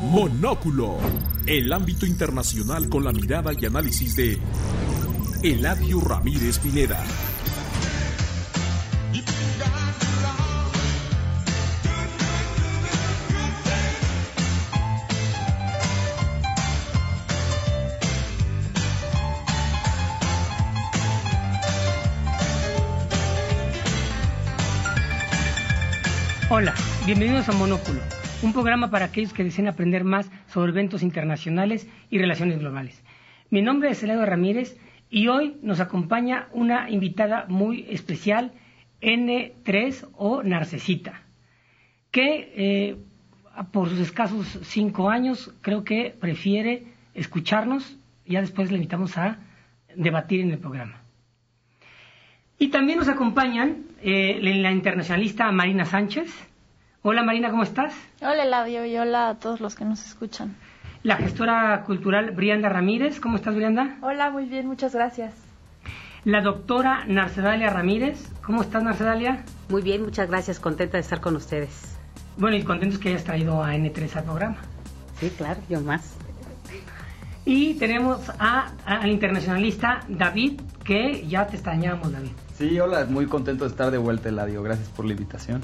Monóculo. El ámbito internacional con la mirada y análisis de Eladio Ramírez Pineda. Hola, bienvenidos a Monóculo, un programa para aquellos que deseen aprender más sobre eventos internacionales y relaciones globales. Mi nombre es Elado Ramírez y hoy nos acompaña una invitada muy especial, N3 o Narcesita, que eh, por sus escasos cinco años creo que prefiere escucharnos, ya después le invitamos a debatir en el programa. Y también nos acompañan eh, la internacionalista Marina Sánchez. Hola Marina, ¿cómo estás? Hola Eladio y hola a todos los que nos escuchan. La gestora cultural Brianda Ramírez. ¿Cómo estás, Brianda? Hola, muy bien, muchas gracias. La doctora Narcedalia Ramírez. ¿Cómo estás, Narcedalia? Muy bien, muchas gracias. Contenta de estar con ustedes. Bueno, y contentos que hayas traído a N3 al programa. Sí, claro, yo más. Y tenemos a, al internacionalista David, que ya te extrañamos, David. Sí, hola, muy contento de estar de vuelta, Eladio. Gracias por la invitación.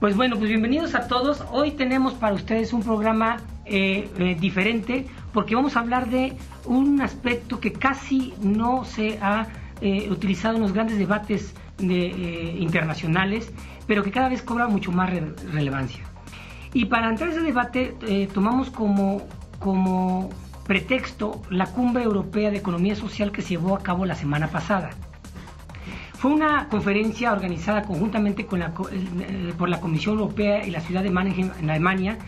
Pues bueno, pues bienvenidos a todos. Hoy tenemos para ustedes un programa eh, eh, diferente porque vamos a hablar de un aspecto que casi no se ha eh, utilizado en los grandes debates de, internacionales, pero que cada vez cobra mucho más re relevancia. Y para entrar a ese debate tomamos como, como pretexto la Cumbre Europea de Economía Social que se llevó a cabo la semana pasada. Fue una conferencia organizada conjuntamente por la Comisión Europea y la ciudad de Mannheim en Alemania,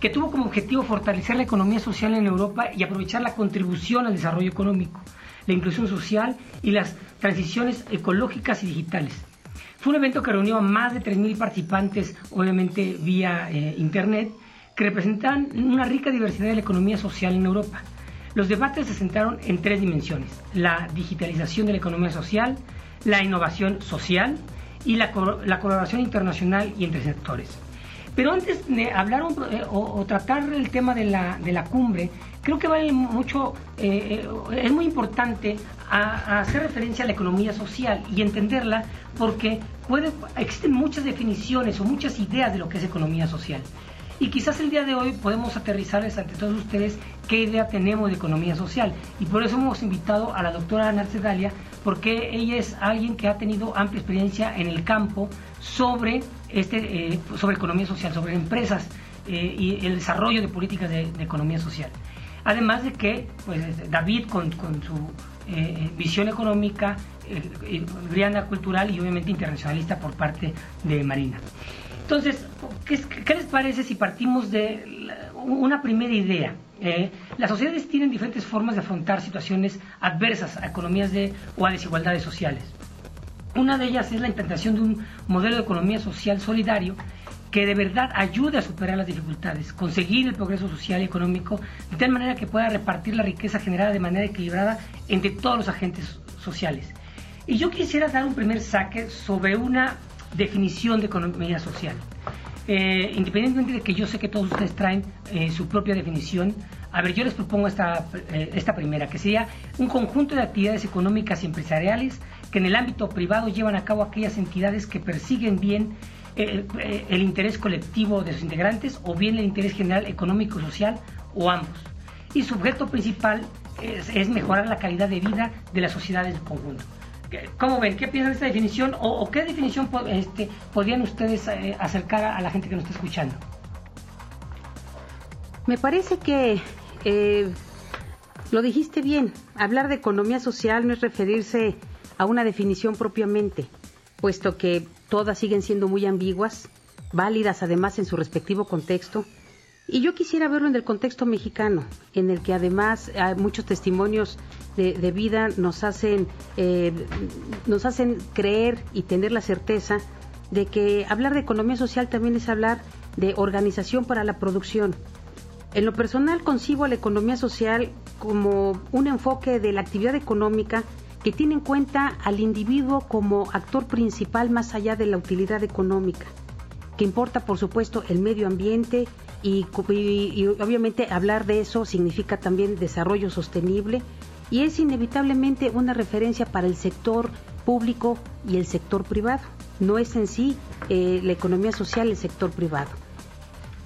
que tuvo como objetivo fortalecer la economía social en Europa y aprovechar la contribución al desarrollo económico, la inclusión social y las transiciones ecológicas y digitales. Fue un evento que reunió a más de 3.000 participantes, obviamente vía eh, Internet, que representan una rica diversidad de la economía social en Europa. Los debates se centraron en tres dimensiones, la digitalización de la economía social, la innovación social y la, colaboración internacional y entre sectores. Pero antes de hablar eh, o, tratar el tema de la, de la cumbre, creo que vale mucho, eh, eh, es muy importante hacer referencia a la economía social y entenderla porque puede, existen muchas definiciones o muchas ideas de lo que es economía social. Y quizás el día de hoy podemos aterrizarles ante todos ustedes qué idea tenemos de economía social. Y por eso hemos invitado a la doctora Narce Dalia, porque ella es alguien que ha tenido amplia experiencia en el campo sobre, este, eh, sobre economía social, sobre empresas eh, y el desarrollo de políticas de, economía social. Además de que pues, David, con, su eh, visión económica, brianda cultural y obviamente internacionalista por parte de Marina. Entonces, ¿qué, les parece si partimos de una primera idea? Eh, las sociedades tienen diferentes formas de afrontar situaciones adversas a economías de, o a desigualdades sociales. Una de ellas es la implantación de un modelo de economía social solidario que de verdad ayude a superar las dificultades, conseguir el progreso social y económico de tal manera que pueda repartir la riqueza generada de manera equilibrada entre todos los agentes sociales. Y yo quisiera dar un primer saque sobre una definición de economía social. Eh, independientemente de que yo sé que todos ustedes traen eh, su propia definición, a ver, yo les propongo esta, eh, esta primera, que sería un conjunto de actividades económicas y empresariales que en el ámbito privado llevan a cabo aquellas entidades que persiguen bien el interés colectivo de sus integrantes o bien el interés general económico social o ambos. Y su objeto principal es, es mejorar la calidad de vida de la sociedad en su conjunto. ¿Cómo ven? ¿Qué piensan de esta definición? ¿O, qué definición este, podrían ustedes eh, acercar a, la gente que nos está escuchando? Me parece que eh, lo dijiste bien. Hablar de economía social no es referirse a una definición propiamente, puesto que todas siguen siendo muy ambiguas, válidas además en su respectivo contexto y yo quisiera verlo en el contexto mexicano, en el que además hay muchos testimonios de, vida nos hacen, eh, nos hacen creer y tener la certeza de que hablar de economía social también es hablar de organización para la producción. En lo personal concibo la economía social como un enfoque de la actividad económica que tiene en cuenta al individuo como actor principal más allá de la utilidad económica, que importa por supuesto el medio ambiente, y, obviamente hablar de eso significa también desarrollo sostenible y es inevitablemente una referencia para el sector público y el sector privado. No es en sí eh, la economía social el sector privado.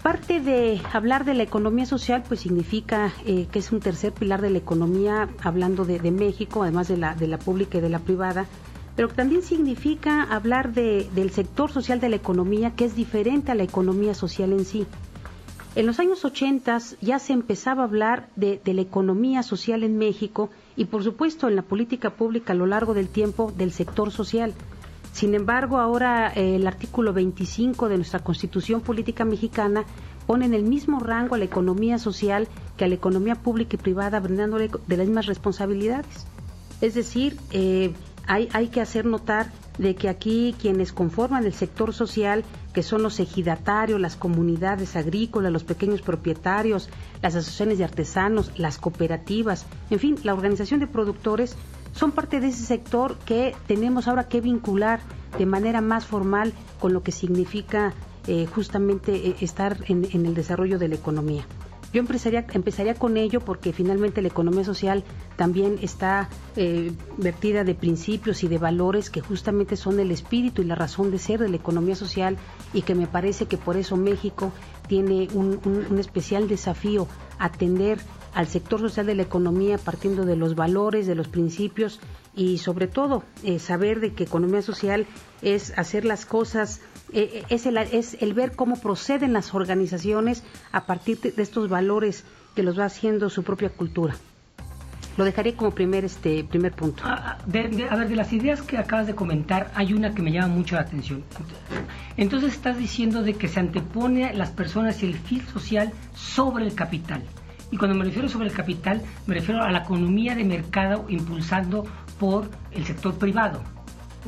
Parte de hablar de la economía social, pues significa eh, que es un tercer pilar de la economía, hablando de, México, además de la, de la pública y de la privada, pero también significa hablar de, del sector social de la economía, que es diferente a la economía social en sí. En los años 80 ya se empezaba a hablar de, la economía social en México y, por supuesto, en la política pública a lo largo del tiempo del sector social. Sin embargo, ahora eh, el artículo 25 de nuestra Constitución Política Mexicana pone en el mismo rango a la economía social que a la economía pública y privada, brindándole de las mismas responsabilidades. Es decir, eh, hay, hay que hacer notar de que aquí quienes conforman el sector social, que son los ejidatarios, las comunidades agrícolas, los pequeños propietarios, las asociaciones de artesanos, las cooperativas, en fin, la organización de productores, son parte de ese sector que tenemos ahora que vincular de manera más formal con lo que significa eh, justamente eh, estar en, el desarrollo de la economía. Yo empezaría, empezaría con ello porque finalmente la economía social también está eh, vertida de principios y de valores que justamente son el espíritu y la razón de ser de la economía social y que me parece que por eso México tiene un, un especial desafío atender al sector social de la economía partiendo de los valores, de los principios y sobre todo eh, saber de que economía social es hacer las cosas, eh, eh, es, el, es el ver cómo proceden las organizaciones a partir de, estos valores que los va haciendo su propia cultura. Lo dejaré como primer este primer punto. Ah, ah, a ver, de las ideas que acabas de comentar, hay una que me llama mucho la atención. Entonces estás diciendo de que se antepone las personas y el fin social sobre el capital. Y cuando me refiero sobre el capital, me refiero a la economía de mercado impulsando por el sector privado.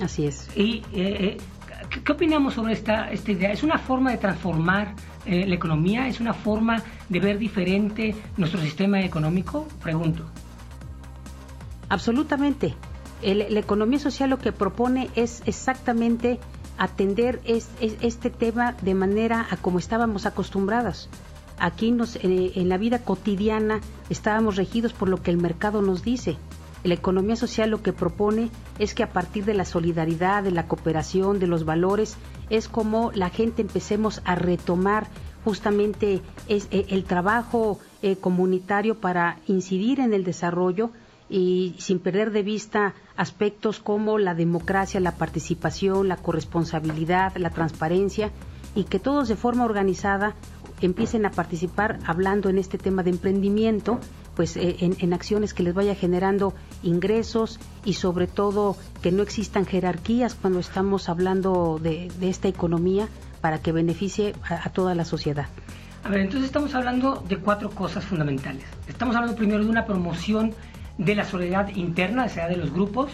Así es. Y eh, eh, ¿qué, opinamos sobre esta, esta idea? ¿Es una forma de transformar eh, la economía? ¿Es una forma de ver diferente nuestro sistema económico? Pregunto. Absolutamente. la economía social lo que propone es exactamente atender este tema de manera a como estábamos acostumbrados. Aquí nos, eh, en la vida cotidiana estábamos regidos por lo que el mercado nos dice. La economía social lo que propone es que a partir de la solidaridad, de la cooperación, de los valores, es como la gente empecemos a retomar justamente eh, el trabajo eh, comunitario para incidir en el desarrollo y sin perder de vista aspectos como la democracia, la participación, la corresponsabilidad, la transparencia y que todos de forma organizada empiecen a participar hablando en este tema de emprendimiento, pues eh, en, acciones que les vaya generando ingresos y sobre todo que no existan jerarquías cuando estamos hablando de, esta economía para que beneficie a, toda la sociedad. A ver, entonces estamos hablando de cuatro cosas fundamentales. Estamos hablando primero de una promoción de la solidaridad interna, o sea, de los grupos,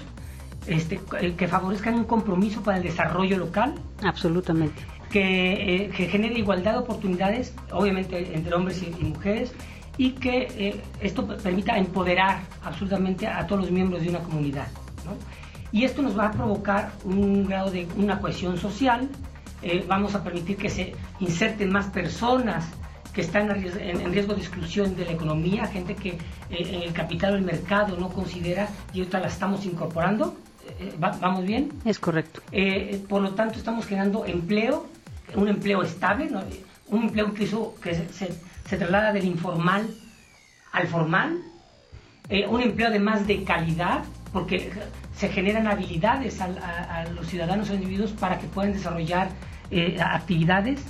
este, que favorezcan un compromiso para el desarrollo local. Absolutamente que, eh, genere igualdad de oportunidades, obviamente entre hombres y, mujeres, y que eh, esto permita empoderar absolutamente a todos los miembros de una comunidad. Y esto nos va a provocar un grado de una cohesión social, eh, vamos a permitir que se inserten más personas que están en, riesgo de exclusión de la economía, gente que el capital o el mercado no considera y ahorita la estamos incorporando. ¿Vamos bien? Es correcto. por lo tanto, estamos generando empleo un empleo estable, un empleo incluso que se, traslada del informal al formal, eh, un empleo además de calidad, porque se generan habilidades a, los ciudadanos o individuos para que puedan desarrollar eh, actividades.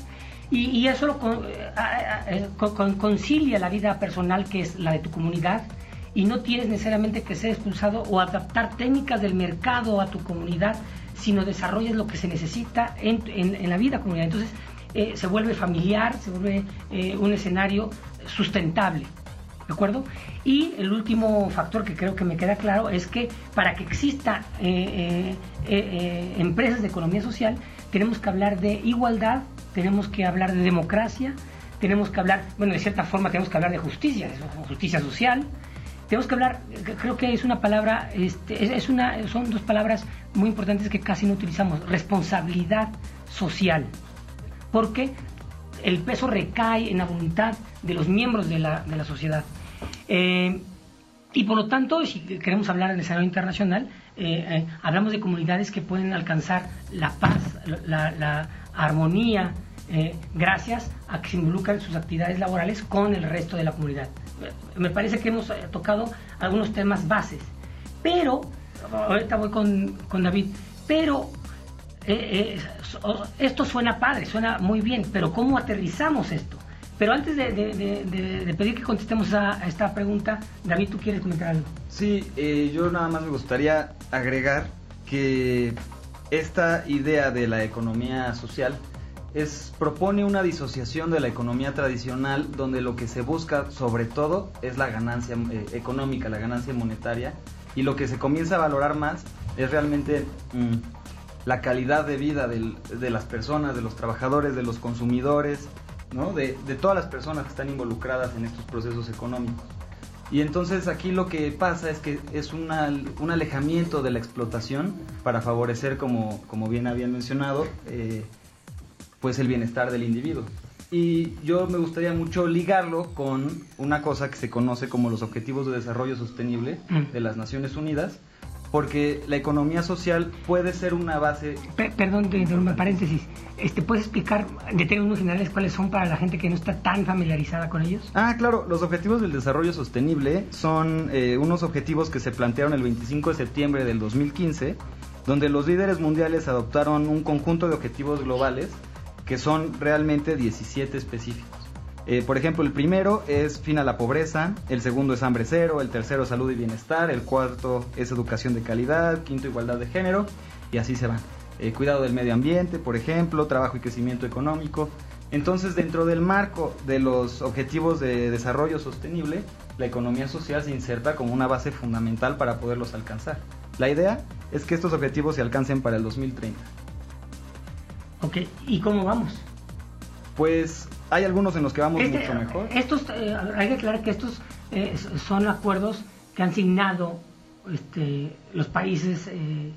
Y, eso eh, concilia la vida personal que es la de tu comunidad y no tienes necesariamente que ser expulsado o adaptar técnicas del mercado a tu comunidad sino desarrolles lo que se necesita en, en, la vida comunitaria. Entonces, eh, se vuelve familiar, se vuelve eh, un escenario sustentable. ¿De acuerdo? Y el último factor que creo que me queda claro es que para que exista eh, empresas de economía social, tenemos que hablar de igualdad, tenemos que hablar de democracia, tenemos que hablar, bueno, de cierta forma tenemos que hablar de justicia, de justicia social, tenemos que hablar, creo que es una palabra, este, es una, son dos palabras muy importantes que casi no utilizamos, responsabilidad social. Porque el peso recae en la voluntad de los miembros de la, de la sociedad. Eh, y por lo tanto, si queremos hablar del escenario internacional, eh, eh, hablamos de comunidades que pueden alcanzar la paz, la, la armonía, gracias a que se involucran sus actividades laborales con el resto de la comunidad. Me parece que hemos tocado algunos temas bases, pero, ahorita voy con, con David, pero esto suena padre, suena muy bien, pero ¿cómo aterrizamos esto? Pero antes de, pedir que contestemos a, esta pregunta, David, ¿tú quieres comentar algo? Sí, eh, yo nada más me gustaría agregar que esta idea de la economía social es, propone una disociación de la economía tradicional donde lo que se busca sobre todo es la ganancia eh, económica, la ganancia monetaria y lo que se comienza a valorar más es realmente mm, la calidad de vida de las personas, de los trabajadores, de los consumidores, de, todas las personas que están involucradas en estos procesos económicos. Y entonces aquí lo que pasa es que es un alejamiento de la explotación para favorecer, como, como bien habían mencionado, eh, pues el bienestar del individuo. Y yo me gustaría mucho ligarlo con una cosa que se conoce como los Objetivos de Desarrollo Sostenible mm. de las Naciones Unidas, porque la economía social puede ser una base... perdón, de paréntesis. Este, ¿Puedes explicar de términos generales cuáles son para la gente que no está tan familiarizada con ellos? Ah, claro. Los Objetivos del Desarrollo Sostenible son eh, unos objetivos que se plantearon el 25 de septiembre del 2015, donde los líderes mundiales adoptaron un conjunto de objetivos globales que son realmente 17 específicos. Eh, por ejemplo, el primero es fin a la pobreza, el segundo es hambre cero, el tercero salud y bienestar, el cuarto es educación de calidad, quinto igualdad de género y así se van. Eh, cuidado del medio ambiente, por ejemplo, trabajo y crecimiento económico. Entonces, dentro del marco de los objetivos de desarrollo sostenible, la economía social se inserta como una base fundamental para poderlos alcanzar. La idea es que estos objetivos se alcancen para el 2030. Ok, ¿y cómo vamos? Pues hay algunos en los que vamos este, mucho mejor. Estos, eh, hay que aclarar que estos eh, son acuerdos que han signado este, los países eh,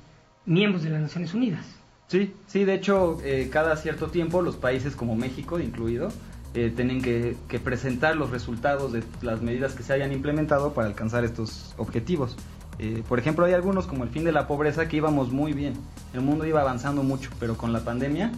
miembros de las Naciones Unidas. Sí, sí, de hecho, cada cierto tiempo los países como México incluido tienen que, que, presentar los resultados de las medidas que se hayan implementado para alcanzar estos objetivos. Por ejemplo, hay algunos como el fin de la pobreza que íbamos muy bien, el mundo iba avanzando mucho, pero con la pandemia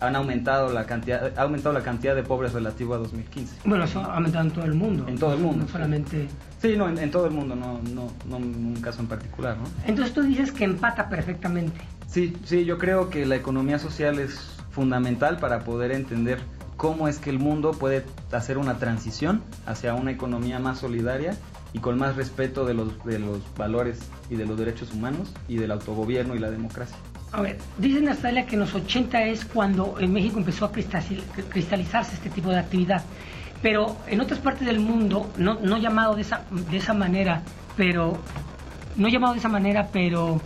han aumentado la cantidad ha aumentado la cantidad de pobres relativo a 2015. Bueno, eso ha aumentado en todo el mundo. En todo el mundo. No solamente... Sí, no, en, todo el mundo, no, no, no en un caso en particular, ¿no? Entonces tú dices que empata perfectamente. Sí, sí, yo creo que la economía social es fundamental para poder entender cómo es que el mundo puede hacer una transición hacia una economía más solidaria y con más respeto de los, de los valores y de los derechos humanos y del autogobierno y la democracia. A ver, dice Natalia que en los 80 es cuando en México empezó a cristalizarse este tipo de actividad. Pero en otras partes del mundo, no, no llamado de esa, de esa manera, pero no llamado de esa manera, pero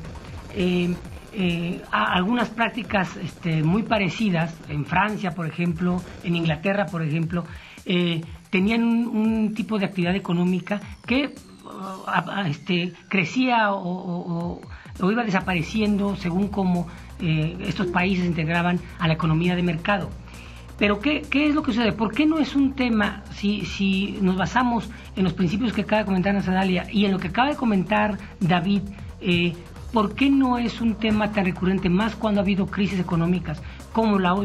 eh, eh, algunas prácticas este, muy parecidas, en Francia, por ejemplo, en Inglaterra, por ejemplo, eh, tenían un, tipo de actividad económica que uh, este, crecía o iba desapareciendo según cómo eh, estos países integraban a la economía de mercado. Pero ¿qué, ¿qué, es lo que sucede? ¿Por qué no es un tema, si, si nos basamos en los principios que acaba de comentar Nazalia y en lo que acaba de comentar David, eh, ¿por qué no es un tema tan recurrente, más cuando ha habido crisis económicas como la,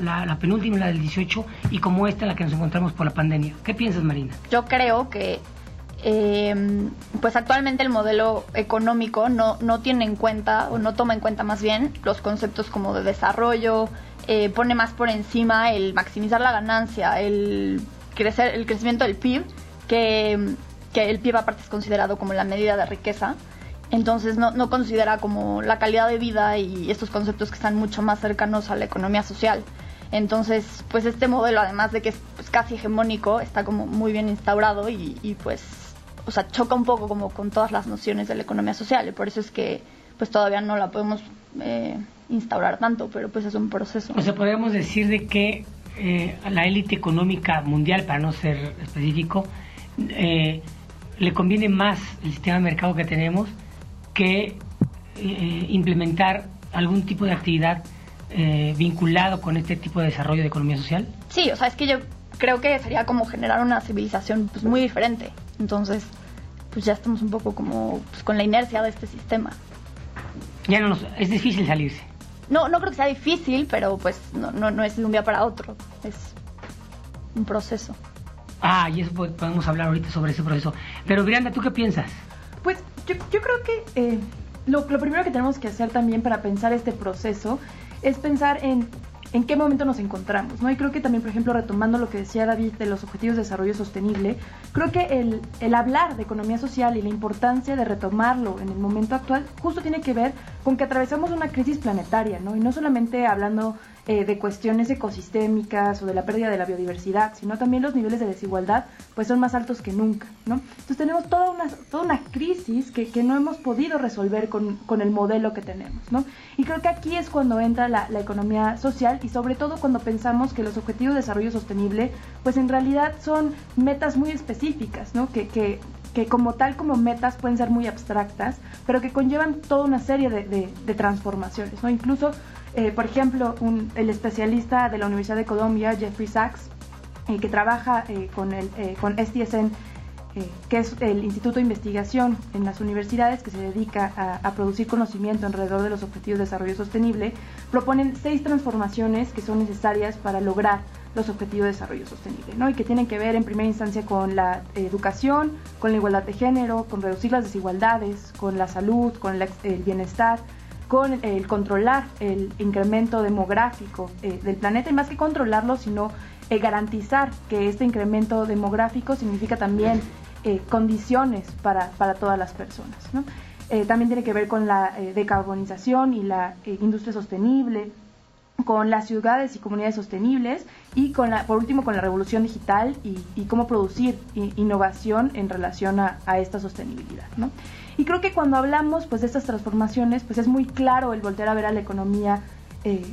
la, la, penúltima, la del 18, y como esta, la que nos encontramos por la pandemia? ¿Qué piensas, Marina? Yo creo que eh, pues actualmente el modelo económico no, no tiene en cuenta, o no toma en cuenta más bien, los conceptos como de desarrollo, eh, pone más por encima el maximizar la ganancia, el, crecer, el crecimiento del PIB, que, que el PIB aparte es considerado como la medida de riqueza. Entonces no, no considera como la calidad de vida y estos conceptos que están mucho más cercanos a la economía social. Entonces, pues este modelo, además de que es pues, casi hegemónico, está como muy bien instaurado y, pues o sea, choca un poco como con todas las nociones de la economía social y por eso es que pues todavía no la podemos eh, instaurar tanto, pero pues es un proceso. O sea, podríamos decir de que eh, la élite económica mundial, para no ser específico, eh, le conviene más el sistema de mercado que tenemos que implementar algún tipo de actividad vinculado con este tipo de desarrollo de economía social? Sí, o sea, es que yo creo que sería como generar una civilización pues, muy diferente. Entonces, pues ya estamos un poco como pues, con la inercia de este sistema. Ya no nos, es difícil salirse. No, no creo que sea difícil, pero pues no, no, no es de un día para otro. Es un proceso. Ah, y eso podemos hablar ahorita sobre ese proceso. Pero Miranda, ¿tú qué piensas? Pues yo, yo creo que eh, lo, lo primero que tenemos que hacer también para pensar este proceso es pensar en en qué momento nos encontramos, ¿no? Y creo que también, por ejemplo, retomando lo que decía David de los Objetivos de Desarrollo Sostenible, creo que el, el hablar de economía social y la importancia de retomarlo en el momento actual justo tiene que ver con que atravesamos una crisis planetaria, ¿no? Y no solamente hablando eh, de cuestiones ecosistémicas o de la pérdida de la biodiversidad, sino también los niveles de desigualdad pues son más altos que nunca, ¿no? Entonces tenemos toda una, toda una crisis que, que no hemos podido resolver con, con, el modelo que tenemos, ¿no? Y creo que aquí es cuando entra la, la, economía social y sobre todo cuando pensamos que los objetivos de desarrollo sostenible pues en realidad son metas muy específicas, ¿no? Que, que, que como tal como metas pueden ser muy abstractas, pero que conllevan toda una serie de, de, de transformaciones, ¿no? Incluso eh, por ejemplo, un, el especialista de la Universidad de Colombia, Jeffrey Sachs, eh, que trabaja eh, con, el, con STSN, que es el Instituto de Investigación en las universidades que se dedica a, producir conocimiento alrededor de los objetivos de desarrollo sostenible, proponen seis transformaciones que son necesarias para lograr los objetivos de desarrollo sostenible, ¿no? Y que tienen que ver en primera instancia con la educación, con la igualdad de género, con reducir las desigualdades, con la salud, con el bienestar, con el controlar el incremento demográfico eh, del planeta y más que controlarlo, sino eh, garantizar que este incremento demográfico significa también eh, condiciones para, para, todas las personas. ¿no? también tiene que ver con la decarbonización y la industria sostenible, con las ciudades y comunidades sostenibles y con la, por último con la revolución digital y, cómo producir innovación en relación a, a esta sostenibilidad. ¿no? Y creo que cuando hablamos pues, de estas transformaciones, pues es muy claro el volver a ver a la economía eh,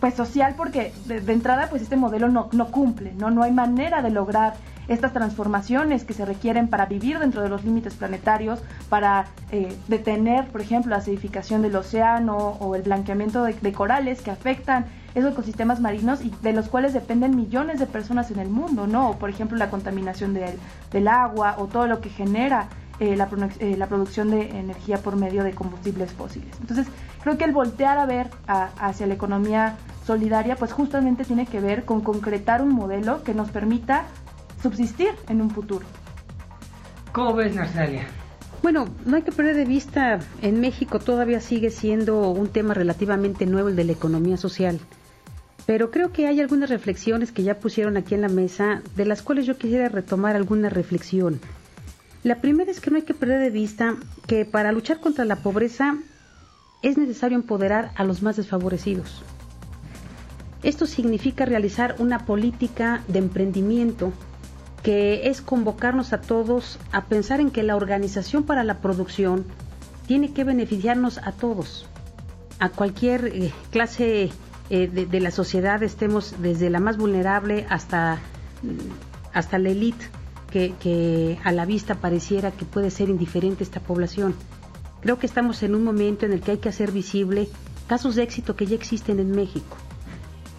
pues, social, porque de, de, entrada pues, este modelo no, no cumple, ¿no? no hay manera de lograr estas transformaciones que se requieren para vivir dentro de los límites planetarios, para eh, detener, por ejemplo, la acidificación del océano o el blanqueamiento de, de, corales que afectan esos ecosistemas marinos y de los cuales dependen millones de personas en el mundo, ¿no? O, por ejemplo, la contaminación del, del agua o todo lo que genera eh, la, eh, la, producción de energía por medio de combustibles fósiles. Entonces, creo que el voltear a ver a, hacia la economía solidaria, pues justamente tiene que ver con concretar un modelo que nos permita subsistir en un futuro. ¿Cómo ves, Narsalia? Bueno, no hay que perder de vista, en México todavía sigue siendo un tema relativamente nuevo el de la economía social. Pero creo que hay algunas reflexiones que ya pusieron aquí en la mesa, de las cuales yo quisiera retomar alguna reflexión. La primera es que no hay que perder de vista que para luchar contra la pobreza es necesario empoderar a los más desfavorecidos. Esto significa realizar una política de emprendimiento que es convocarnos a todos a pensar en que la organización para la producción tiene que beneficiarnos a todos, a cualquier eh, clase eh, de, la sociedad, estemos desde la más vulnerable hasta, hasta la élite que, a la vista pareciera que puede ser indiferente esta población. Creo que estamos en un momento en el que hay que hacer visible casos de éxito que ya existen en México.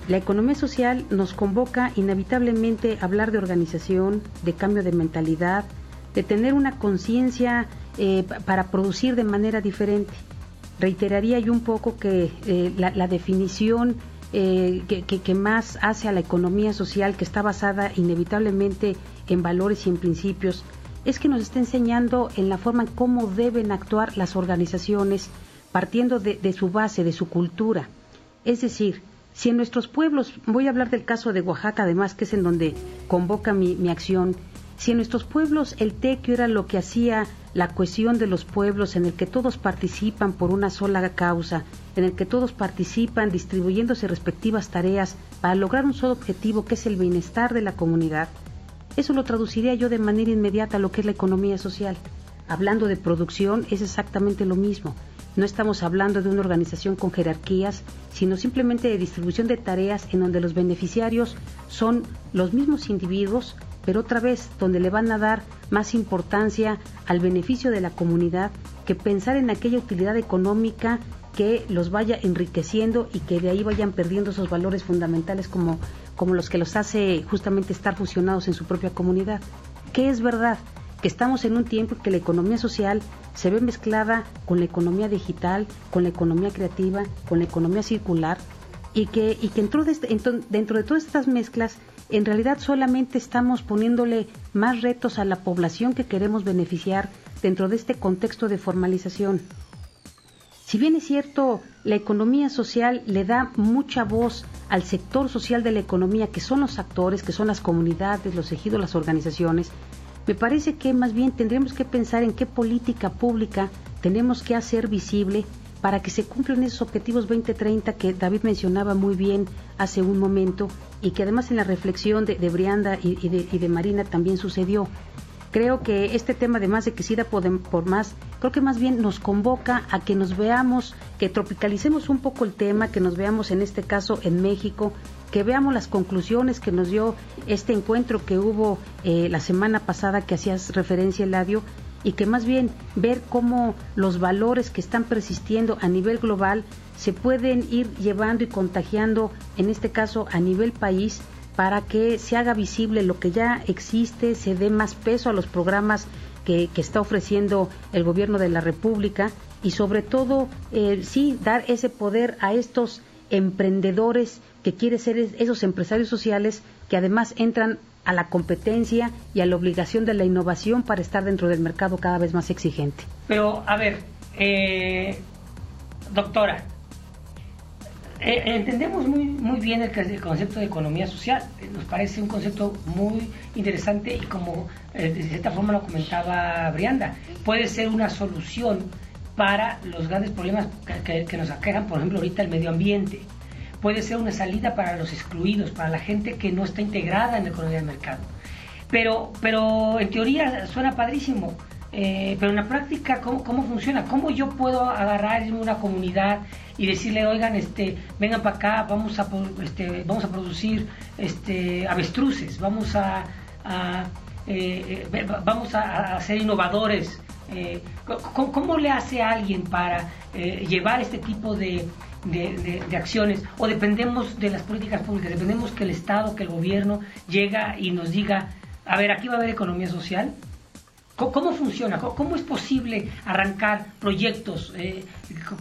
La economía social nos convoca inevitablemente a hablar de organización, de cambio de mentalidad, de tener una conciencia eh, para producir de manera diferente. Reiteraría yo un poco que eh, la, definición eh, que, que, más hace a la economía social, que está basada inevitablemente en valores y en principios, es que nos está enseñando en la forma en cómo deben actuar las organizaciones, partiendo de, su base, de su cultura. Es decir, si en nuestros pueblos, voy a hablar del caso de Oaxaca además, que es en donde convoca mi, mi acción, si en nuestros pueblos el tequio era lo que hacía la cohesión de los pueblos, en el que todos participan por una sola causa, en el que todos participan distribuyéndose respectivas tareas para lograr un solo objetivo que es el bienestar de la comunidad, eso lo traduciría yo de manera inmediata a lo que es la economía social. Hablando de producción es exactamente lo mismo. No estamos hablando de una organización con jerarquías, sino simplemente de distribución de tareas en donde los beneficiarios son los mismos individuos, pero otra vez donde le van a dar más importancia al beneficio de la comunidad que pensar en aquella utilidad económica que los vaya enriqueciendo y que de ahí vayan perdiendo esos valores fundamentales como, como los que los hace justamente estar fusionados en su propia comunidad. ¿Qué es verdad? Que estamos en un tiempo en que la economía social se ve mezclada con la economía digital, con la economía creativa, con la economía circular y que, y que dentro, de este, dentro de todas estas mezclas en realidad solamente estamos poniéndole más retos a la población que queremos beneficiar dentro de este contexto de formalización. Si bien es cierto, la economía social le da mucha voz al sector social de la economía, que son los actores, que son las comunidades, los ejidos, las organizaciones, me parece que más bien tendremos que pensar en qué política pública tenemos que hacer visible para que se cumplan esos objetivos 2030 que David mencionaba muy bien hace un momento y que además en la reflexión de, Brianda y, de, Marina también sucedió. Creo que este tema, además de que por, por más, creo que más bien nos convoca a que nos veamos, que tropicalicemos un poco el tema, que nos veamos en este caso en México, que veamos las conclusiones que nos dio este encuentro que hubo eh, la semana pasada que hacías referencia, Eladio, y que más bien ver cómo los valores que están persistiendo a nivel global se pueden ir llevando y contagiando, en este caso a nivel país, para que se haga visible lo que ya existe, se dé más peso a los programas que, está ofreciendo el gobierno de la República y sobre todo, eh, sí, dar ese poder a estos emprendedores que quieren ser esos empresarios sociales que además entran a la competencia y a la obligación de la innovación para estar dentro del mercado cada vez más exigente. Pero, a ver, eh, doctora, eh, entendemos muy, muy bien el, concepto de economía social, nos parece un concepto muy interesante y como eh, de cierta forma lo comentaba Brianda, puede ser una solución para los grandes problemas que, que nos aquejan, por ejemplo, ahorita el medio ambiente puede ser una salida para los excluidos, para la gente que no está integrada en la economía del mercado. Pero, pero en teoría suena padrísimo, eh, pero en la práctica, ¿cómo, ¿cómo, funciona? ¿Cómo yo puedo agarrar una comunidad y decirle, oigan, este, vengan para acá, vamos a, este, vamos a producir este, avestruces, vamos a, eh, eh, vamos a, ser innovadores? ¿cómo, ¿cómo, le hace alguien para llevar este tipo de, de, acciones o dependemos de las políticas públicas, dependemos que el Estado, que el gobierno llega y nos diga, a ver, aquí va a haber economía social. ¿Cómo, funciona? ¿Cómo, es posible arrancar proyectos eh,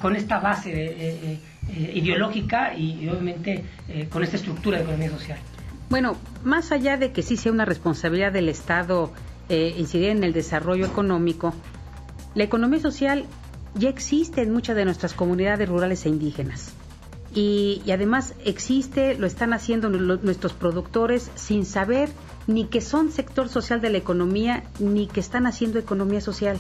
con esta base eh, eh, ideológica y, obviamente con esta estructura de economía social? Bueno, más allá de que sí sea una responsabilidad del Estado incidir en el desarrollo económico, la economía social ya existe en muchas de nuestras comunidades rurales e indígenas. Y, además existe, lo están haciendo nuestros productores sin saber ni que son sector social de la economía, ni que están haciendo economía social.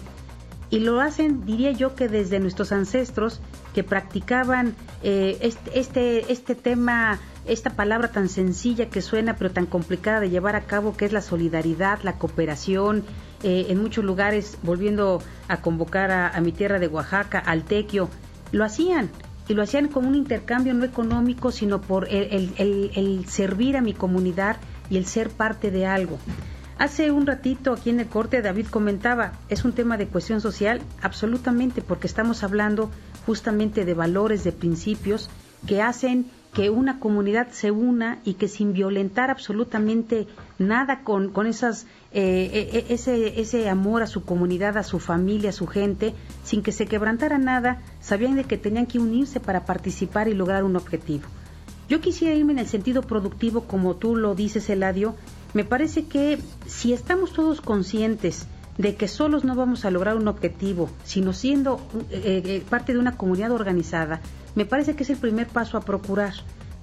Y lo hacen, diría yo, que desde nuestros ancestros que practicaban eh, este, este, este tema, esta palabra tan sencilla que suena pero tan complicada de llevar a cabo, que es la solidaridad, la cooperación, eh, en muchos lugares, volviendo a convocar a, mi tierra de Oaxaca, al Tequio, lo hacían. Y lo hacían como un intercambio no económico, sino por el, servir a mi comunidad y el ser parte de algo. Hace un ratito aquí en el corte David comentaba, es un tema de cuestión social, absolutamente, porque estamos hablando justamente de valores, de principios que hacen que una comunidad se una y que sin violentar absolutamente nada con, con esas, eh, e, e, ese, ese amor a su comunidad, a su familia, a su gente, sin que se quebrantara nada, sabían de que tenían que unirse para participar y lograr un objetivo. Yo quisiera irme en el sentido productivo, como tú lo dices, Eladio. Me parece que si estamos todos conscientes de que solos no vamos a lograr un objetivo, sino siendo eh, eh, parte de una comunidad organizada, me parece que es el primer paso a procurar.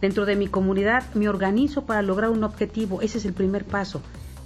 Dentro de mi comunidad me organizo para lograr un objetivo, ese es el primer paso.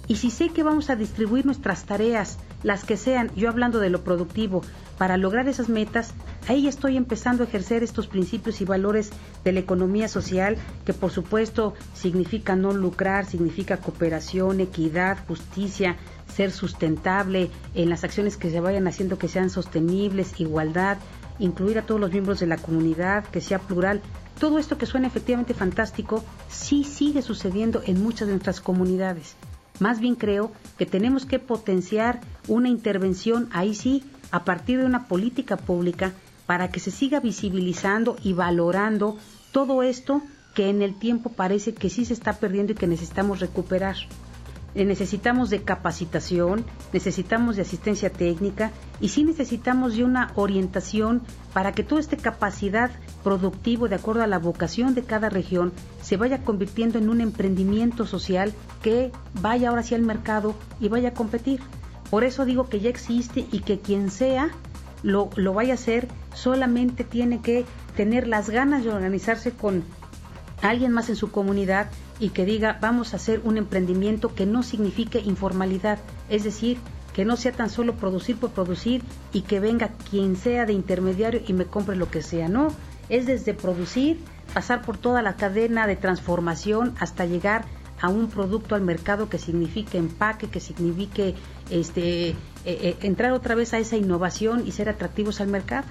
Y si sé que vamos a distribuir nuestras tareas, las que sean, yo hablando de lo productivo, para lograr esas metas, ahí estoy empezando a ejercer estos principios y valores de la economía social, que por supuesto significa no lucrar, significa cooperación, equidad, justicia, ser sustentable en las acciones que se vayan haciendo que sean sostenibles, igualdad, incluir a todos los miembros de la comunidad, que sea plural. Todo esto que suena efectivamente fantástico, sí sigue sucediendo en muchas de nuestras comunidades. Más bien creo que tenemos que potenciar una intervención, ahí sí, a partir de una política pública para que se siga visibilizando y valorando todo esto que en el tiempo parece que sí se está perdiendo y que necesitamos recuperar. Eh, necesitamos de capacitación, necesitamos de asistencia técnica y sí necesitamos de una orientación para que toda esta capacidad productivo de acuerdo a la vocación de cada región se vaya convirtiendo en un emprendimiento social que vaya ahora hacia el mercado y vaya a competir. Por eso digo que ya existe y que quien sea lo, lo vaya a hacer solamente tiene que tener las ganas de organizarse con alguien más en su comunidad y que diga vamos a hacer un emprendimiento que no signifique informalidad, es decir, que no sea tan solo producir por producir y que venga quien sea de intermediario y me compre lo que sea, no, es desde producir, pasar por toda la cadena de transformación hasta llegar a un producto al mercado que signifique empaque, que signifique este, eh, eh, entrar otra vez a esa innovación y ser atractivos al mercado.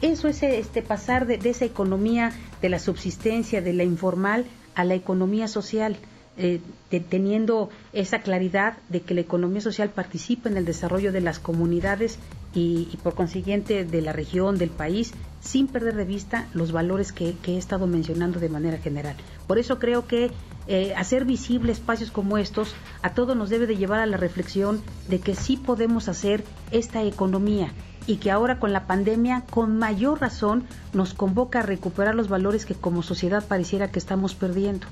Eso es este pasar de, esa economía de la subsistencia, de la informal, a la economía social, eh, teniendo esa claridad de que la economía social participa en el desarrollo de las comunidades y, por consiguiente de la región, del país, sin perder de vista los valores que, he estado mencionando de manera general. Por eso creo que eh, hacer visible espacios como estos a todos nos debe de llevar a la reflexión de que sí podemos hacer esta economía y que ahora con la pandemia con mayor razón nos convoca a recuperar los valores que como sociedad pareciera que estamos perdiendo.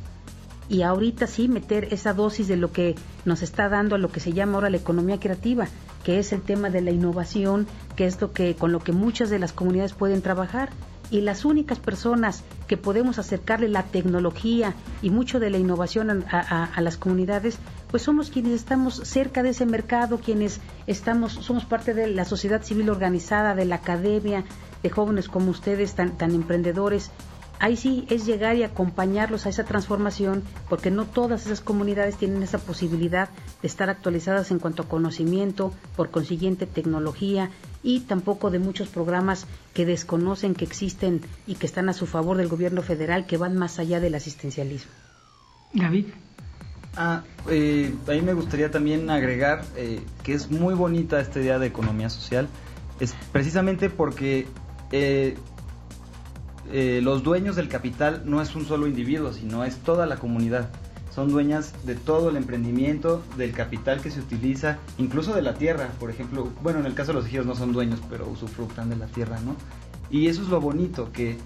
Y ahorita sí meter esa dosis de lo que nos está dando a lo que se llama ahora la economía creativa, que es el tema de la innovación, que es lo que con lo que muchas de las comunidades pueden trabajar y las únicas personas que podemos acercarle la tecnología y mucho de la innovación a, las comunidades, pues somos quienes estamos cerca de ese mercado, quienes estamos, somos parte de la sociedad civil organizada, de la academia, de jóvenes como ustedes, tan, tan emprendedores, ahí sí es llegar y acompañarlos a esa transformación, porque no todas esas comunidades tienen esa posibilidad de estar actualizadas en cuanto a conocimiento, por consiguiente tecnología y tampoco de muchos programas que desconocen que existen y que están a su favor del gobierno federal que van más allá del asistencialismo. David. Ah, eh, a mí me gustaría también agregar eh, que es muy bonita esta idea de economía social, es precisamente porque eh, eh, los dueños del capital no es un solo individuo, sino es toda la comunidad. Son dueñas de todo el emprendimiento, del capital que se utiliza, incluso de la tierra, por ejemplo. Bueno, en el caso de los ejidos no son dueños, pero usufructan de la tierra, ¿no? Y eso es lo bonito, que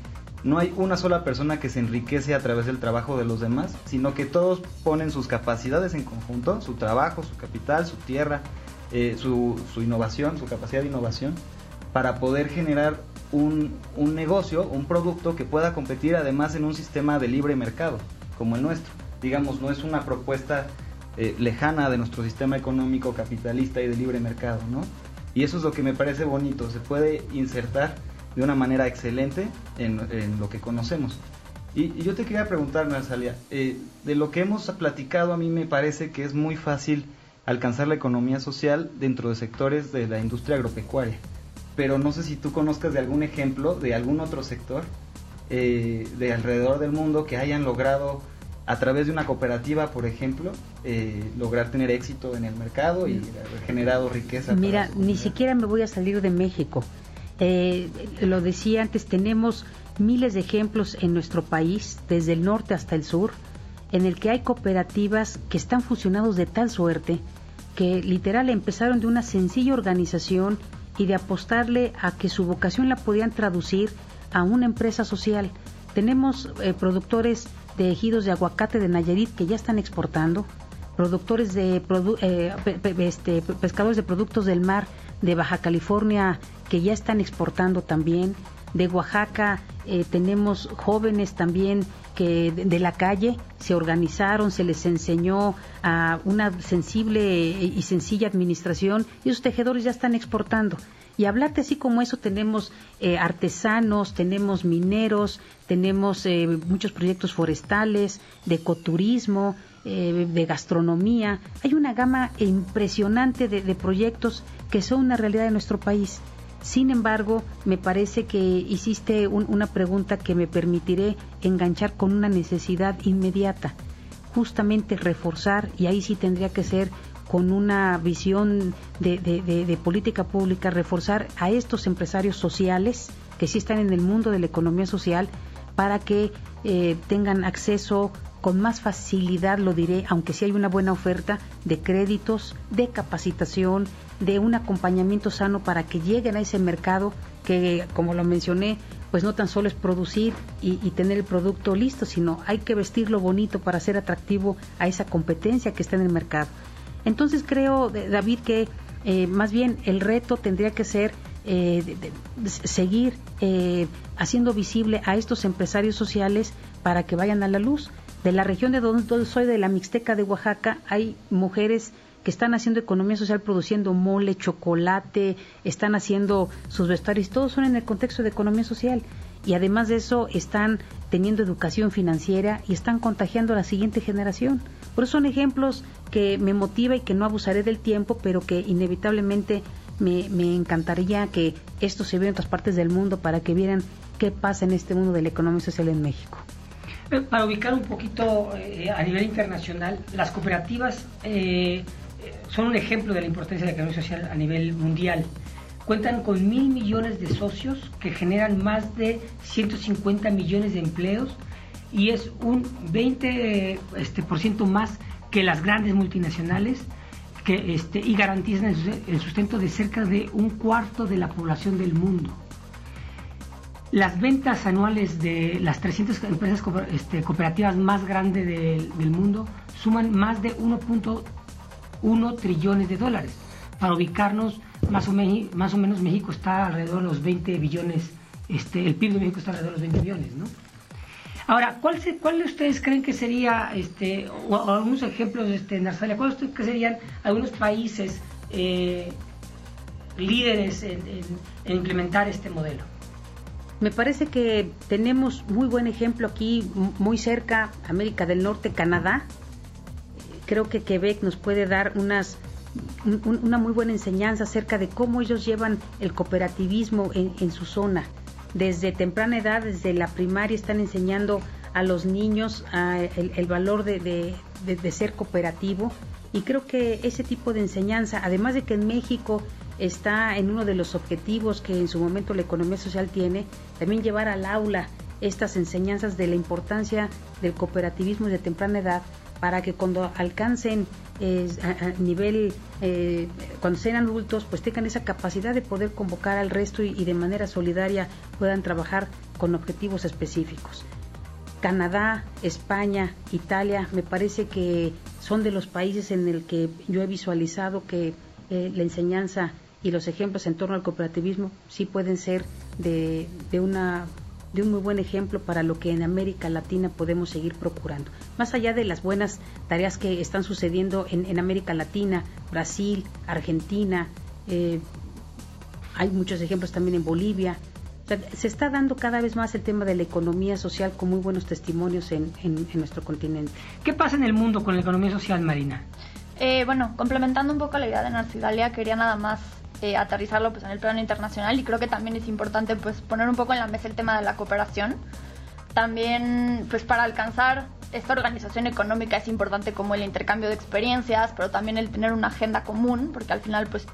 no hay una sola persona que se enriquece a través del trabajo de los demás, sino que todos ponen sus capacidades en conjunto, su trabajo, su capital, su tierra, eh, su, su innovación, su capacidad de innovación, para poder generar un, un, negocio, un producto que pueda competir además en un sistema de libre mercado como el nuestro. Digamos, no es una propuesta eh, lejana de nuestro sistema económico capitalista y de libre mercado, ¿no? Y eso es lo que me parece bonito, se puede insertar de una manera excelente en, lo que conocemos. Y, yo te quería preguntar, Narsalia, eh, de lo que hemos platicado a mí me parece que es muy fácil alcanzar la economía social dentro de sectores de la industria agropecuaria pero no sé si tú conozcas de algún ejemplo de algún otro sector eh, de alrededor del mundo que hayan logrado a través de una cooperativa, por ejemplo, eh, lograr tener éxito en el mercado y haber generado riqueza. Mira, ni siquiera me voy a salir de México. Eh, lo decía antes, tenemos miles de ejemplos en nuestro país, desde el norte hasta el sur, en el que hay cooperativas que están fusionados de tal suerte que literal empezaron de una sencilla organización y de apostarle a que su vocación la podían traducir a una empresa social. Tenemos eh, productores de de aguacate de Nayarit que ya están exportando, productores de eh, este, pescadores de productos del mar de Baja California que ya están exportando también. De Oaxaca eh, tenemos jóvenes también que de, la calle se organizaron, se les enseñó a una sensible y sencilla administración y esos tejedores ya están exportando. Y hablarte así como eso, tenemos eh, artesanos, tenemos mineros, tenemos eh, muchos proyectos forestales, de ecoturismo, eh, de gastronomía. Hay una gama impresionante de proyectos que son una realidad de nuestro país. Sin embargo, me parece que hiciste una pregunta que me permitiré enganchar con una necesidad inmediata, justamente reforzar, y ahí sí tendría que ser con una visión de, política pública, reforzar a estos empresarios sociales que sí están en el mundo de la economía social para que eh, tengan acceso con más facilidad, lo diré, aunque sí hay una buena oferta de créditos, de capacitación, de un acompañamiento sano para que lleguen a ese mercado que, como lo mencioné, pues no tan solo es producir y, tener el producto listo, sino hay que vestirlo bonito para ser atractivo a esa competencia que está en el mercado. Entonces creo, David, que eh, más bien el reto tendría que ser eh, seguir eh, haciendo visible a estos empresarios sociales para que vayan a la luz. De la región de donde soy, de la Mixteca de Oaxaca, hay mujeres que están haciendo economía social produciendo mole, chocolate, están haciendo sus vestuarios, todos son en el contexto de economía social. Y además de eso están teniendo educación financiera y están contagiando a la siguiente generación. Por eso son ejemplos que me motiva y que no abusaré del tiempo, pero que inevitablemente me, encantaría que esto se viera en otras partes del mundo para que vieran qué pasa en este mundo de la economía social en México. Eh, para ubicar un poquito eh, a nivel internacional, las cooperativas eh, son un ejemplo de la importancia de la economía social a nivel mundial. Cuentan con mil millones de socios que generan más de 150 millones de empleos y es un 20% este, por ciento más que las grandes multinacionales que, este, y garantizan el sustento de cerca de un cuarto de la población del mundo. Las ventas anuales de las 300 empresas este, cooperativas más grandes del, mundo suman más de 1.1 trillones de dólares. Para ubicarnos, más o, más o menos México está alrededor de los 20 billones, este, el PIB de México está alrededor de los 20 billones, ¿no? Ahora, ¿cuál, se, ¿cuál ustedes creen que sería, este, o, algunos ejemplos, este, cuáles ustedes que serían algunos países eh, líderes en, implementar este modelo? Me parece que tenemos muy buen ejemplo aquí, muy cerca, América del Norte, Canadá. Creo que Quebec nos puede dar unas una muy buena enseñanza acerca de cómo ellos llevan el cooperativismo en, su zona desde temprana edad, desde la primaria, están enseñando a los niños el, valor de, ser cooperativo. Y creo que ese tipo de enseñanza, además de que en México está en uno de los objetivos que en su momento la economía social tiene, también llevar al aula estas enseñanzas de la importancia del cooperativismo de temprana edad para que cuando alcancen eh, a, nivel, eh, cuando sean adultos, pues tengan esa capacidad de poder convocar al resto y, de manera solidaria puedan trabajar con objetivos específicos. Canadá, España, Italia, me parece que son de los países en el que yo he visualizado que eh, la enseñanza y los ejemplos en torno al cooperativismo sí pueden ser de, de una de un muy buen ejemplo para lo que en América Latina podemos seguir procurando. Más allá de las buenas tareas que están sucediendo en, América Latina, Brasil, Argentina, eh, hay muchos ejemplos también en Bolivia. se está dando cada vez más el tema de la economía social con muy buenos testimonios en, nuestro continente. ¿Qué pasa en el mundo con la economía social, Marina? Eh, bueno, complementando un poco la idea de Narcidalia, quería nada más eh, aterrizarlo pues en el plano internacional y creo que también es importante pues poner un poco en la mesa el tema de la cooperación. También pues para alcanzar esta organización económica es importante como el intercambio de experiencias, pero también el tener una agenda común, porque al final pues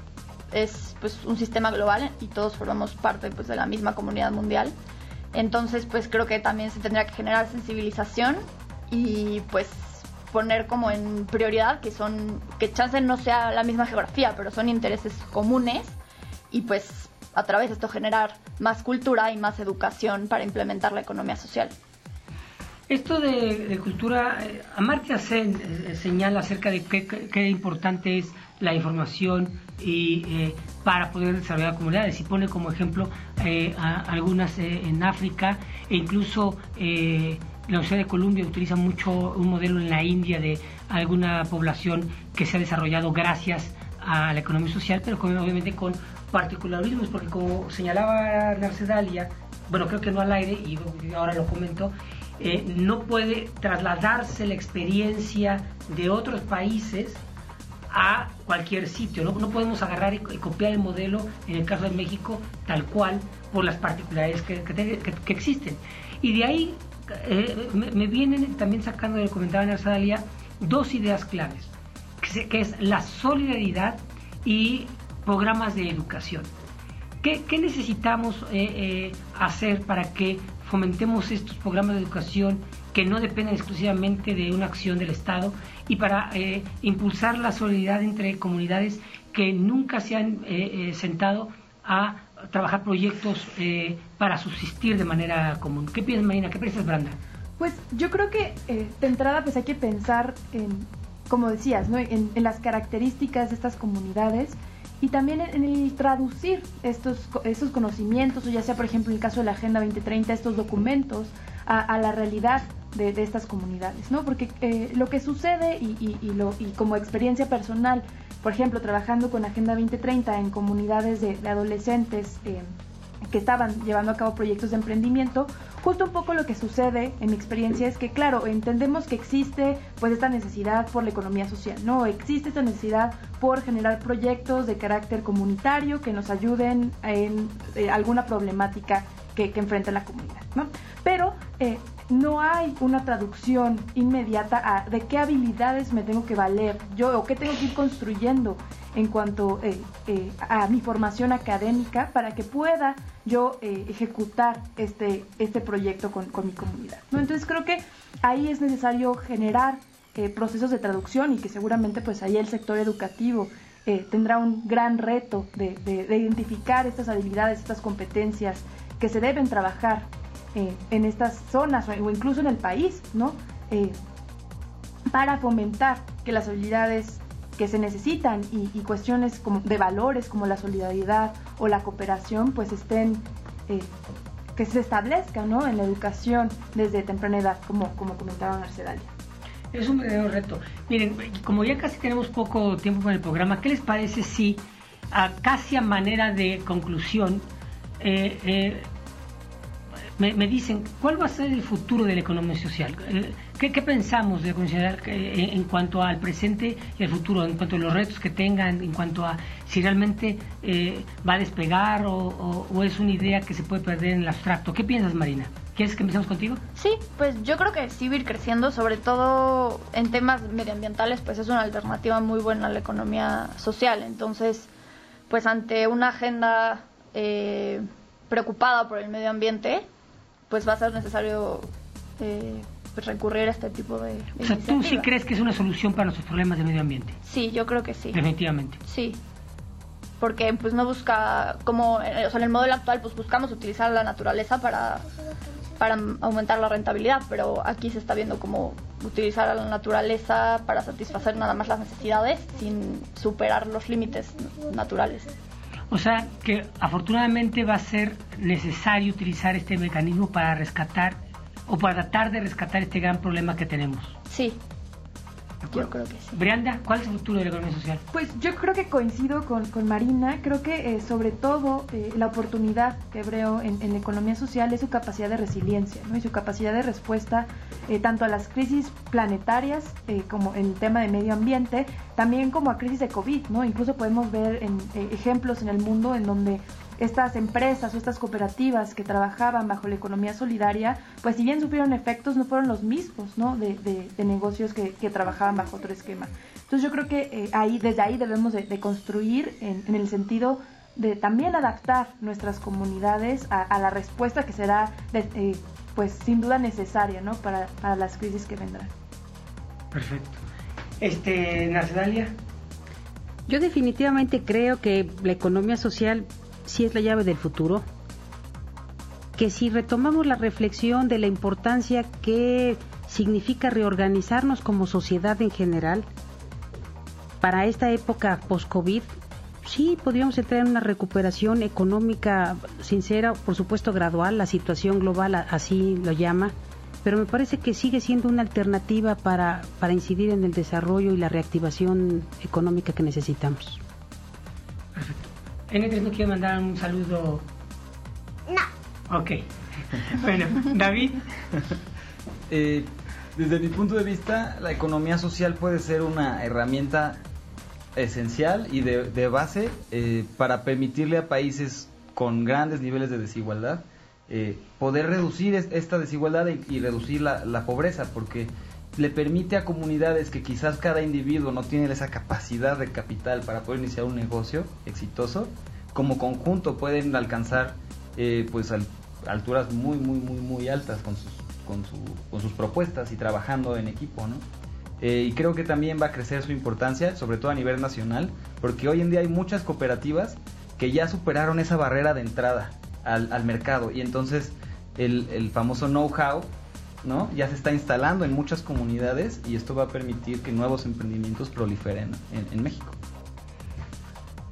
es pues un sistema global y todos formamos parte pues de la misma comunidad mundial. Entonces pues creo que también se tendría que generar sensibilización y pues poner como en prioridad que son que chance no sea la misma geografía, pero son intereses comunes y pues a través de esto generar más cultura y más educación para implementar la economía social. Esto de, cultura, eh, Amartya Sen eh, señala acerca de qué, importante es la información y eh, para poder desarrollar comunidades y pone como ejemplo algunas en África e incluso la Universidad de Columbia utiliza mucho un modelo en la India de alguna población que se ha desarrollado gracias a la economía social, pero obviamente con particularismos, porque como señalaba Narcedalia, bueno, creo que no al aire, y ahora lo comento, eh, no puede trasladarse la experiencia de otros países a cualquier sitio. No, no podemos agarrar y, copiar el modelo, en el caso de México, tal cual, por las particularidades que, que existen. Y de ahí eh, me, vienen también sacando del comentario de Narzalia dos ideas claves, que, es la solidaridad y programas de educación. ¿Qué, necesitamos eh, hacer para que fomentemos estos programas de educación que no dependen exclusivamente de una acción del Estado y para impulsar la solidaridad entre comunidades que nunca se han sentado a trabajar proyectos para subsistir de manera común. ¿Qué piensas, Marina? ¿Qué piensas, Branda? Pues yo creo que de entrada pues hay que pensar en como decías, ¿no? en, las características de estas comunidades y también en, el traducir estos, estos conocimientos, o ya sea, por ejemplo, en el caso de la Agenda 2030, estos documentos a, la realidad de, estas comunidades, ¿no? Porque eh, lo que sucede y, lo, y como experiencia personal, por ejemplo, trabajando con Agenda 2030 en comunidades de, adolescentes, eh, que estaban llevando a cabo proyectos de emprendimiento, justo un poco lo que sucede en mi experiencia es que, claro, entendemos que existe pues esta necesidad por la economía social, ¿no? Existe esta necesidad por generar proyectos de carácter comunitario que nos ayuden en eh, alguna problemática que, enfrenta la comunidad, ¿no? Pero eh, no hay una traducción inmediata a de qué habilidades me tengo que valer yo o qué tengo que ir construyendo en cuanto eh, eh, a mi formación académica para que pueda yo eh, ejecutar este, este proyecto con, mi comunidad. Entonces creo que ahí es necesario generar procesos de traducción y que seguramente pues ahí el sector educativo tendrá un gran reto de, identificar estas habilidades, estas competencias que se deben trabajar en estas zonas o, incluso en el país, ¿no? para fomentar que las habilidades que se necesitan y, cuestiones como de valores como la solidaridad o la cooperación pues estén eh, que se establezcan ¿no? en la educación desde temprana edad como, como comentaba Marcedalia. Es un verdadero reto. Miren, como ya casi tenemos poco tiempo con el programa, ¿qué les parece si a, casi a manera de conclusión eh, eh, me, dicen cuál va a ser el futuro de la economía social? ¿Qué, pensamos de considerar eh, en cuanto al presente y al futuro, en cuanto a los retos que tengan, en cuanto a si realmente eh, va a despegar o, es una idea que se puede perder en el abstracto? ¿Qué piensas, Marina? ¿Quieres que empecemos contigo? Sí, pues yo creo que sí ir creciendo, sobre todo en temas medioambientales, pues es una alternativa muy buena a la economía social. Entonces, pues ante una agenda eh, preocupada por el medio ambiente, pues va a ser necesario eh, pues, recurrir a este tipo de, O sea, ¿tú sí crees que es una solución para nuestros problemas de medio ambiente? Sí, yo creo que sí. Definitivamente. Sí. Porque pues no busca, como, eh, o sea, en el modelo actual pues buscamos utilizar la naturaleza para, para aumentar la rentabilidad, pero aquí se está viendo como utilizar a la naturaleza para satisfacer nada más las necesidades sin superar los límites naturales. O sea que afortunadamente va a ser necesario utilizar este mecanismo para rescatar o para tratar de rescatar este gran problema que tenemos. Sí. Yo creo que sí. Brianda, ¿cuál es el futuro de la economía social? Pues yo creo que coincido con, con Marina. Creo que eh, sobre todo eh, la oportunidad que veo en, la economía social es su capacidad de resiliencia ¿no? y su capacidad de respuesta eh, tanto a las crisis planetarias como en el tema de medio ambiente, también como a crisis de COVID. ¿no? Incluso podemos ver en, ejemplos en el mundo en donde estas empresas o estas cooperativas que trabajaban bajo la economía solidaria, pues si bien sufrieron efectos, no fueron los mismos, ¿no? De, de, negocios que, que, trabajaban bajo otro esquema. Entonces yo creo que eh, ahí, desde ahí debemos de, construir en, en, el sentido de también adaptar nuestras comunidades a, la respuesta que será, eh, pues sin duda necesaria, ¿no? Para, para las crisis que vendrán. Perfecto. Este, Nacedalia. Yo definitivamente creo que la economía social si es la llave del futuro, que si retomamos la reflexión de la importancia que significa reorganizarnos como sociedad en general, para esta época post-COVID, sí podríamos entrar en una recuperación económica sincera, por supuesto gradual, la situación global así lo llama, pero me parece que sigue siendo una alternativa para, para incidir en el desarrollo y la reactivación económica que necesitamos. ¿N3 no quiere mandar un saludo? No. Ok. bueno, David. Eh, desde mi punto de vista, la economía social puede ser una herramienta esencial y de, base eh, para permitirle a países con grandes niveles de desigualdad eh, poder reducir esta desigualdad y, reducir la, la, pobreza, porque le permite a comunidades que quizás cada individuo no tiene esa capacidad de capital para poder iniciar un negocio exitoso, como conjunto pueden alcanzar eh, pues alturas muy, muy, muy, muy altas con sus, con, su, con sus propuestas y trabajando en equipo, ¿no? Eh, y creo que también va a crecer su importancia, sobre todo a nivel nacional, porque hoy en día hay muchas cooperativas que ya superaron esa barrera de entrada al, al mercado y entonces el, el famoso know-how ¿no? ya se está instalando en muchas comunidades y esto va a permitir que nuevos emprendimientos proliferen en, en México.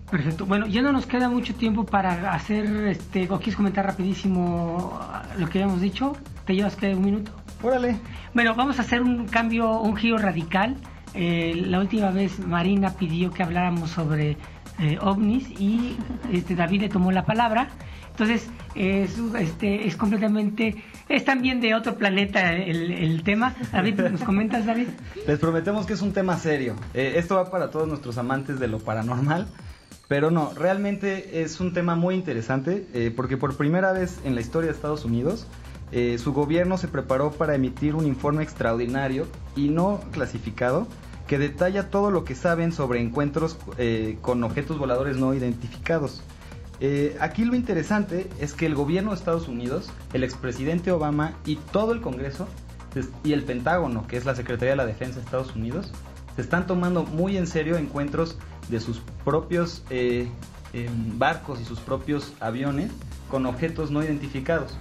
Perfecto. Bueno, ya no nos queda mucho tiempo para hacer, este, ¿o quieres comentar rapidísimo lo que habíamos dicho? ¿Te llevas que un minuto? Órale. Bueno, vamos a hacer un cambio, un giro radical. Eh, la última vez Marina pidió que habláramos sobre eh, ovnis y este, David le tomó la palabra. Entonces, es, este, es completamente, es también de otro planeta el, tema. David, ¿nos comentas, David? Les prometemos que es un tema serio. Eh, esto va para todos nuestros amantes de lo paranormal. Pero no, realmente es un tema muy interesante eh, porque por primera vez en la historia de Estados Unidos eh, su gobierno se preparó para emitir un informe extraordinario y no clasificado que detalla todo lo que saben sobre encuentros eh, con objetos voladores no identificados. Aquí lo interesante es que el gobierno de Estados Unidos, el expresidente Obama y todo el Congreso y el Pentágono, que es la Secretaría de la Defensa de Estados Unidos, se están tomando muy en serio encuentros de sus propios eh, em, barcos y sus propios aviones con objetos no identificados.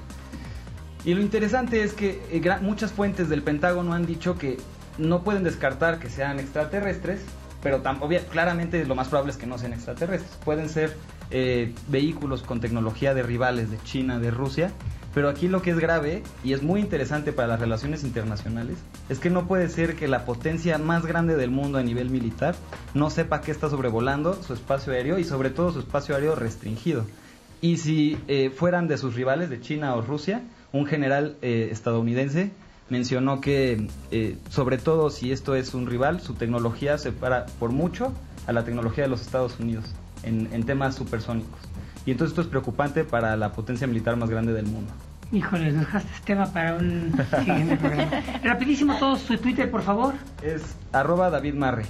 Y lo interesante es que eh, muchas fuentes del Pentágono han dicho que no pueden descartar que sean extraterrestres, pero claramente lo más probable es que no sean extraterrestres. Pueden ser eh, vehículos con tecnología de rivales de China, de Rusia, pero aquí lo que es grave y es muy interesante para las relaciones internacionales es que no puede ser que la potencia más grande del mundo a nivel militar no sepa que está sobrevolando su espacio aéreo y sobre todo su espacio aéreo restringido. Y si eh, fueran de sus rivales de China o Rusia, un general eh, estadounidense mencionó que eh, sobre todo si esto es un rival, su tecnología se para por mucho a la tecnología de los Estados Unidos en, en temas supersónicos. Y entonces esto es preocupante para la potencia militar más grande del mundo. Híjole, nos dejaste este tema para un siguiente programa. Rapidísimo todos su Twitter, por favor. Es arroba David Marre.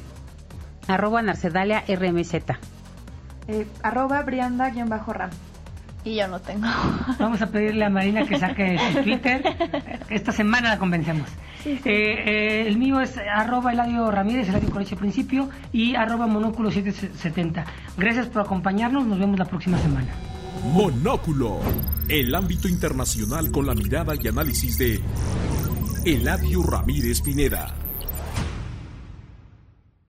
Arroba Narcedalia RMZ. Eh, arroba Brianda-Ram. Y yo no tengo. Vamos a pedirle a Marina que saque su Twitter. Esta semana la convencemos. Eh, eh, el mío es arroba Eladio Ramírez, Eladio Colegio Principio, y arroba Monóculo 770. Gracias por acompañarnos, nos vemos la próxima semana. Monóculo, el ámbito internacional con la mirada y análisis de Eladio Ramírez Pineda.